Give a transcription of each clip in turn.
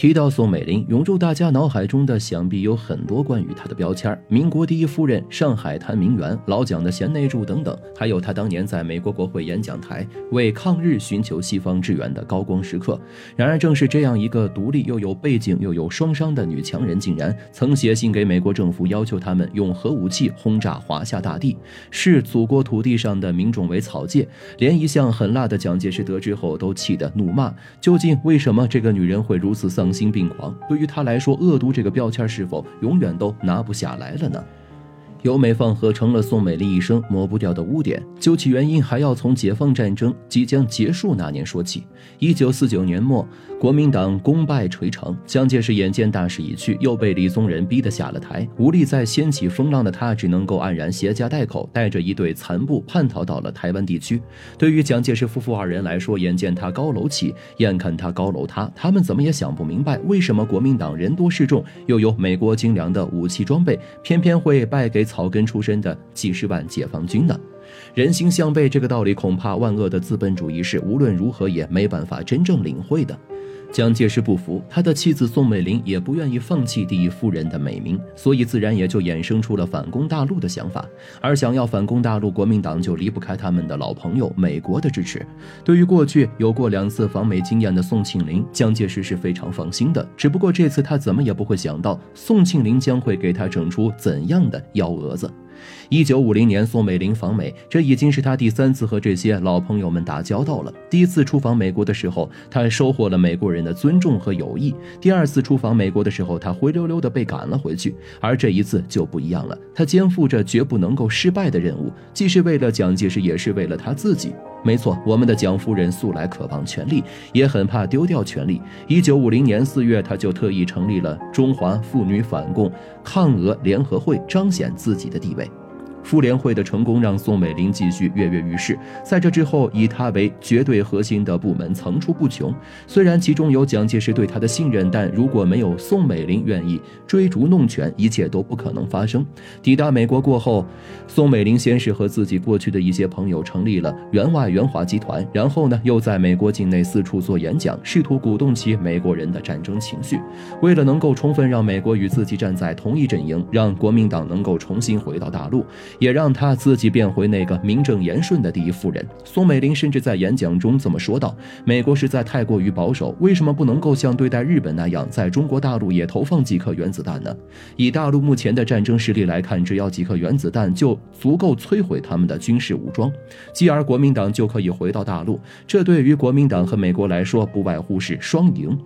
提到宋美龄，涌入大家脑海中的想必有很多关于她的标签：民国第一夫人、上海滩名媛、老蒋的贤内助等等，还有她当年在美国国会演讲台为抗日寻求西方支援的高光时刻。然而，正是这样一个独立又有背景又有双商的女强人，竟然曾写信给美国政府，要求他们用核武器轰炸华夏大地，视祖国土地上的民众为草芥。连一向狠辣的蒋介石得知后都气得怒骂：究竟为什么这个女人会如此丧？丧心病狂，对于他来说，恶毒这个标签是否永远都拿不下来了呢？由美放合成了宋美龄一生抹不掉的污点。究其原因，还要从解放战争即将结束那年说起。一九四九年末，国民党功败垂成，蒋介石眼见大势已去，又被李宗仁逼得下了台，无力再掀起风浪的他，只能够黯然携家带口，带着一队残部叛逃到了台湾地区。对于蒋介石夫妇二人来说，眼见他高楼起，眼看他高楼塌，他们怎么也想不明白，为什么国民党人多势众，又有美国精良的武器装备，偏偏会败给。草根出身的几十万解放军呢？人心向背这个道理，恐怕万恶的资本主义是无论如何也没办法真正领会的。蒋介石不服，他的妻子宋美龄也不愿意放弃第一夫人的美名，所以自然也就衍生出了反攻大陆的想法。而想要反攻大陆，国民党就离不开他们的老朋友美国的支持。对于过去有过两次访美经验的宋庆龄，蒋介石是非常放心的。只不过这次他怎么也不会想到，宋庆龄将会给他整出怎样的幺蛾子。一九五零年，宋美龄访美，这已经是她第三次和这些老朋友们打交道了。第一次出访美国的时候，她收获了美国人的尊重和友谊；第二次出访美国的时候，她灰溜溜的被赶了回去。而这一次就不一样了，她肩负着绝不能够失败的任务，既是为了蒋介石，也是为了她自己。没错，我们的蒋夫人素来渴望权力，也很怕丢掉权力。一九五零年四月，她就特意成立了中华妇女反共抗俄联合会，彰显自己的地位。妇联会的成功让宋美龄继续跃跃欲试，在这之后，以她为绝对核心的部门层出不穷。虽然其中有蒋介石对她的信任，但如果没有宋美龄愿意追逐弄权，一切都不可能发生。抵达美国过后，宋美龄先是和自己过去的一些朋友成立了援外援华集团，然后呢，又在美国境内四处做演讲，试图鼓动起美国人的战争情绪。为了能够充分让美国与自己站在同一阵营，让国民党能够重新回到大陆。也让他自己变回那个名正言顺的第一夫人。宋美龄甚至在演讲中这么说道：“美国实在太过于保守，为什么不能够像对待日本那样，在中国大陆也投放几颗原子弹呢？以大陆目前的战争实力来看，只要几颗原子弹就足够摧毁他们的军事武装，继而国民党就可以回到大陆。这对于国民党和美国来说，不外乎是双赢。”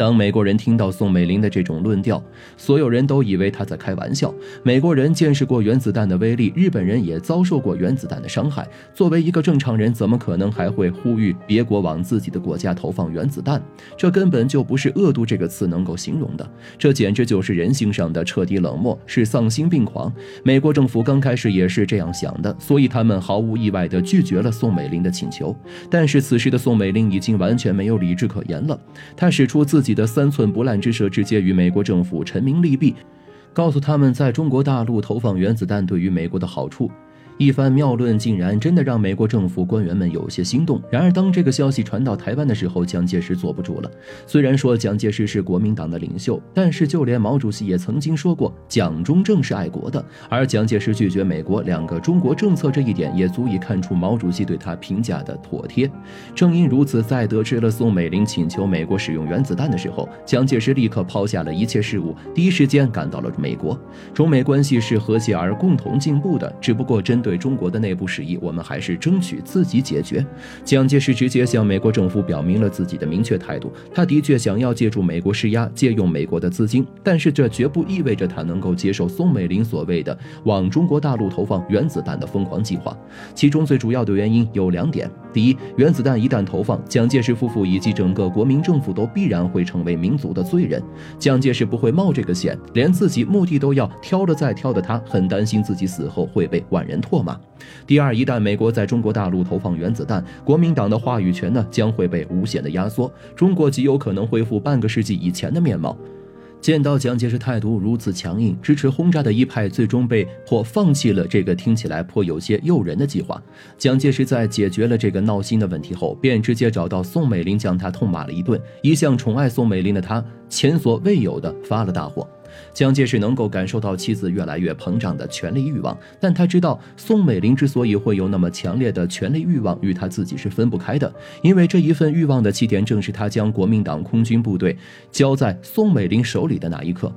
当美国人听到宋美龄的这种论调，所有人都以为他在开玩笑。美国人见识过原子弹的威力，日本人也遭受过原子弹的伤害。作为一个正常人，怎么可能还会呼吁别国往自己的国家投放原子弹？这根本就不是恶毒这个词能够形容的，这简直就是人性上的彻底冷漠，是丧心病狂。美国政府刚开始也是这样想的，所以他们毫无意外地拒绝了宋美龄的请求。但是此时的宋美龄已经完全没有理智可言了，她使出自己己。的三寸不烂之舌，直接与美国政府陈明利弊，告诉他们在中国大陆投放原子弹对于美国的好处。一番妙论竟然真的让美国政府官员们有些心动。然而，当这个消息传到台湾的时候，蒋介石坐不住了。虽然说蒋介石是国民党的领袖，但是就连毛主席也曾经说过，蒋中正是爱国的。而蒋介石拒绝美国两个中国政策这一点，也足以看出毛主席对他评价的妥帖。正因如此，在得知了宋美龄请求美国使用原子弹的时候，蒋介石立刻抛下了一切事务，第一时间赶到了美国。中美关系是和谐而共同进步的，只不过针对。对中国的内部事宜，我们还是争取自己解决。蒋介石直接向美国政府表明了自己的明确态度，他的确想要借助美国施压，借用美国的资金，但是这绝不意味着他能够接受宋美龄所谓的往中国大陆投放原子弹的疯狂计划。其中最主要的原因有两点：第一，原子弹一旦投放，蒋介石夫妇以及整个国民政府都必然会成为民族的罪人。蒋介石不会冒这个险，连自己墓地都要挑了再挑的他，很担心自己死后会被万人唾。第二，一旦美国在中国大陆投放原子弹，国民党的话语权呢将会被无限的压缩，中国极有可能恢复半个世纪以前的面貌。见到蒋介石态度如此强硬，支持轰炸的一派最终被迫放弃了这个听起来颇有些诱人的计划。蒋介石在解决了这个闹心的问题后，便直接找到宋美龄，将她痛骂了一顿。一向宠爱宋美龄的他，前所未有的发了大火。蒋介石能够感受到妻子越来越膨胀的权力欲望，但他知道宋美龄之所以会有那么强烈的权力欲望，与他自己是分不开的，因为这一份欲望的起点正是他将国民党空军部队交在宋美龄手里的那一刻。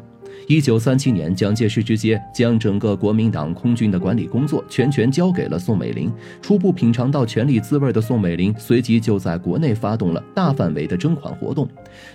一九三七年，蒋介石直接将整个国民党空军的管理工作全权交给了宋美龄。初步品尝到权力滋味的宋美龄，随即就在国内发动了大范围的征款活动，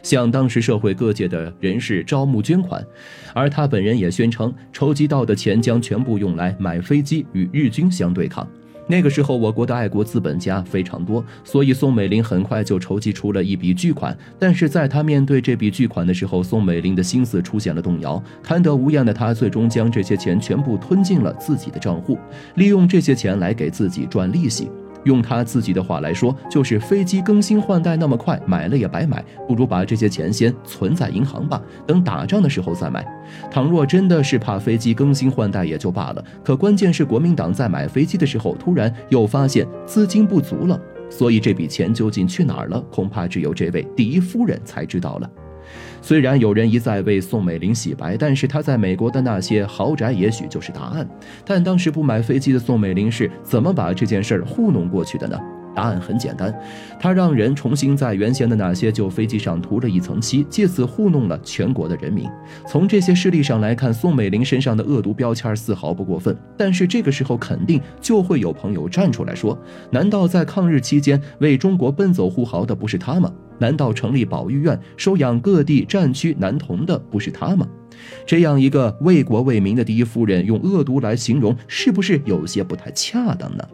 向当时社会各界的人士招募捐款，而他本人也宣称，筹集到的钱将全部用来买飞机与日军相对抗。那个时候，我国的爱国资本家非常多，所以宋美龄很快就筹集出了一笔巨款。但是，在她面对这笔巨款的时候，宋美龄的心思出现了动摇。贪得无厌的她，最终将这些钱全部吞进了自己的账户，利用这些钱来给自己赚利息。用他自己的话来说，就是飞机更新换代那么快，买了也白买，不如把这些钱先存在银行吧，等打仗的时候再买。倘若真的是怕飞机更新换代也就罢了，可关键是国民党在买飞机的时候，突然又发现资金不足了，所以这笔钱究竟去哪儿了，恐怕只有这位第一夫人才知道了。虽然有人一再为宋美龄洗白，但是她在美国的那些豪宅也许就是答案。但当时不买飞机的宋美龄是怎么把这件事糊弄过去的呢？答案很简单，他让人重新在原先的那些旧飞机上涂了一层漆，借此糊弄了全国的人民。从这些事例上来看，宋美龄身上的恶毒标签丝毫不过分。但是这个时候，肯定就会有朋友站出来说：难道在抗日期间为中国奔走呼号的不是他吗？难道成立保育院收养各地战区男童的不是他吗？这样一个为国为民的第一夫人，用恶毒来形容，是不是有些不太恰当呢？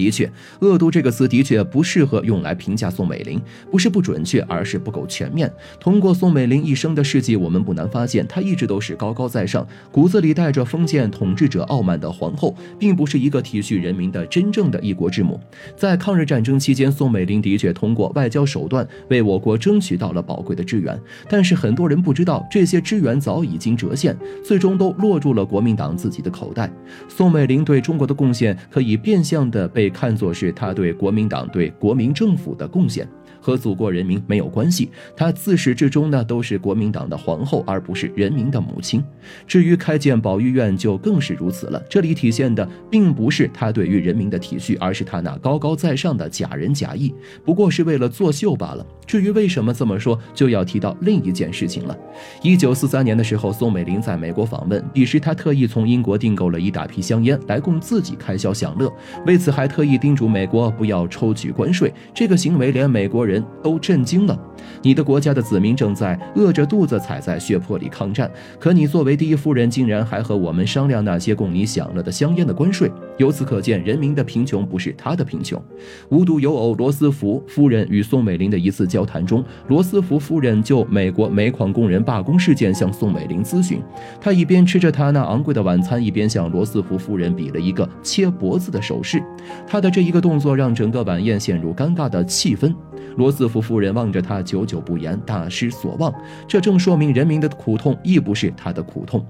的确，恶毒这个词的确不适合用来评价宋美龄，不是不准确，而是不够全面。通过宋美龄一生的事迹，我们不难发现，她一直都是高高在上，骨子里带着封建统治者傲慢的皇后，并不是一个体恤人民的真正的一国之母。在抗日战争期间，宋美龄的确通过外交手段为我国争取到了宝贵的支援，但是很多人不知道，这些支援早已经折现，最终都落入了国民党自己的口袋。宋美龄对中国的贡献，可以变相的被。看作是他对国民党、对国民政府的贡献。和祖国人民没有关系，她自始至终呢都是国民党的皇后，而不是人民的母亲。至于开建保育院，就更是如此了。这里体现的并不是她对于人民的体恤，而是她那高高在上的假仁假义，不过是为了作秀罢了。至于为什么这么说，就要提到另一件事情了。一九四三年的时候，宋美龄在美国访问，彼时她特意从英国订购了一大批香烟来供自己开销享乐，为此还特意叮嘱美国不要抽取关税。这个行为连美国人。人都震惊了，你的国家的子民正在饿着肚子踩在血泊里抗战，可你作为第一夫人，竟然还和我们商量那些供你享乐的香烟的关税。由此可见，人民的贫穷不是他的贫穷。无独有偶，罗斯福夫人与宋美龄的一次交谈中，罗斯福夫人就美国煤矿工人罢工事件向宋美龄咨询。他一边吃着他那昂贵的晚餐，一边向罗斯福夫人比了一个切脖子的手势。他的这一个动作让整个晚宴陷入尴尬的气氛。罗斯福夫人望着他，久久不言，大失所望。这正说明人民的苦痛亦不是他的苦痛。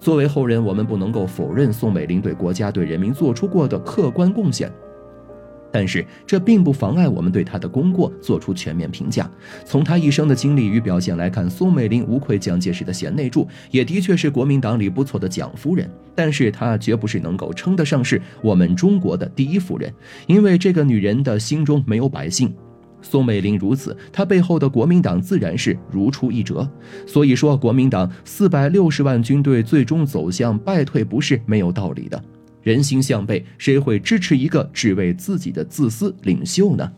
作为后人，我们不能够否认宋美龄对国家、对人民做出过的客观贡献，但是这并不妨碍我们对她的功过做出全面评价。从她一生的经历与表现来看，宋美龄无愧蒋介石的贤内助，也的确是国民党里不错的蒋夫人。但是她绝不是能够称得上是我们中国的第一夫人，因为这个女人的心中没有百姓。宋美龄如此，她背后的国民党自然是如出一辙。所以说，国民党四百六十万军队最终走向败退，不是没有道理的。人心向背，谁会支持一个只为自己的自私领袖呢？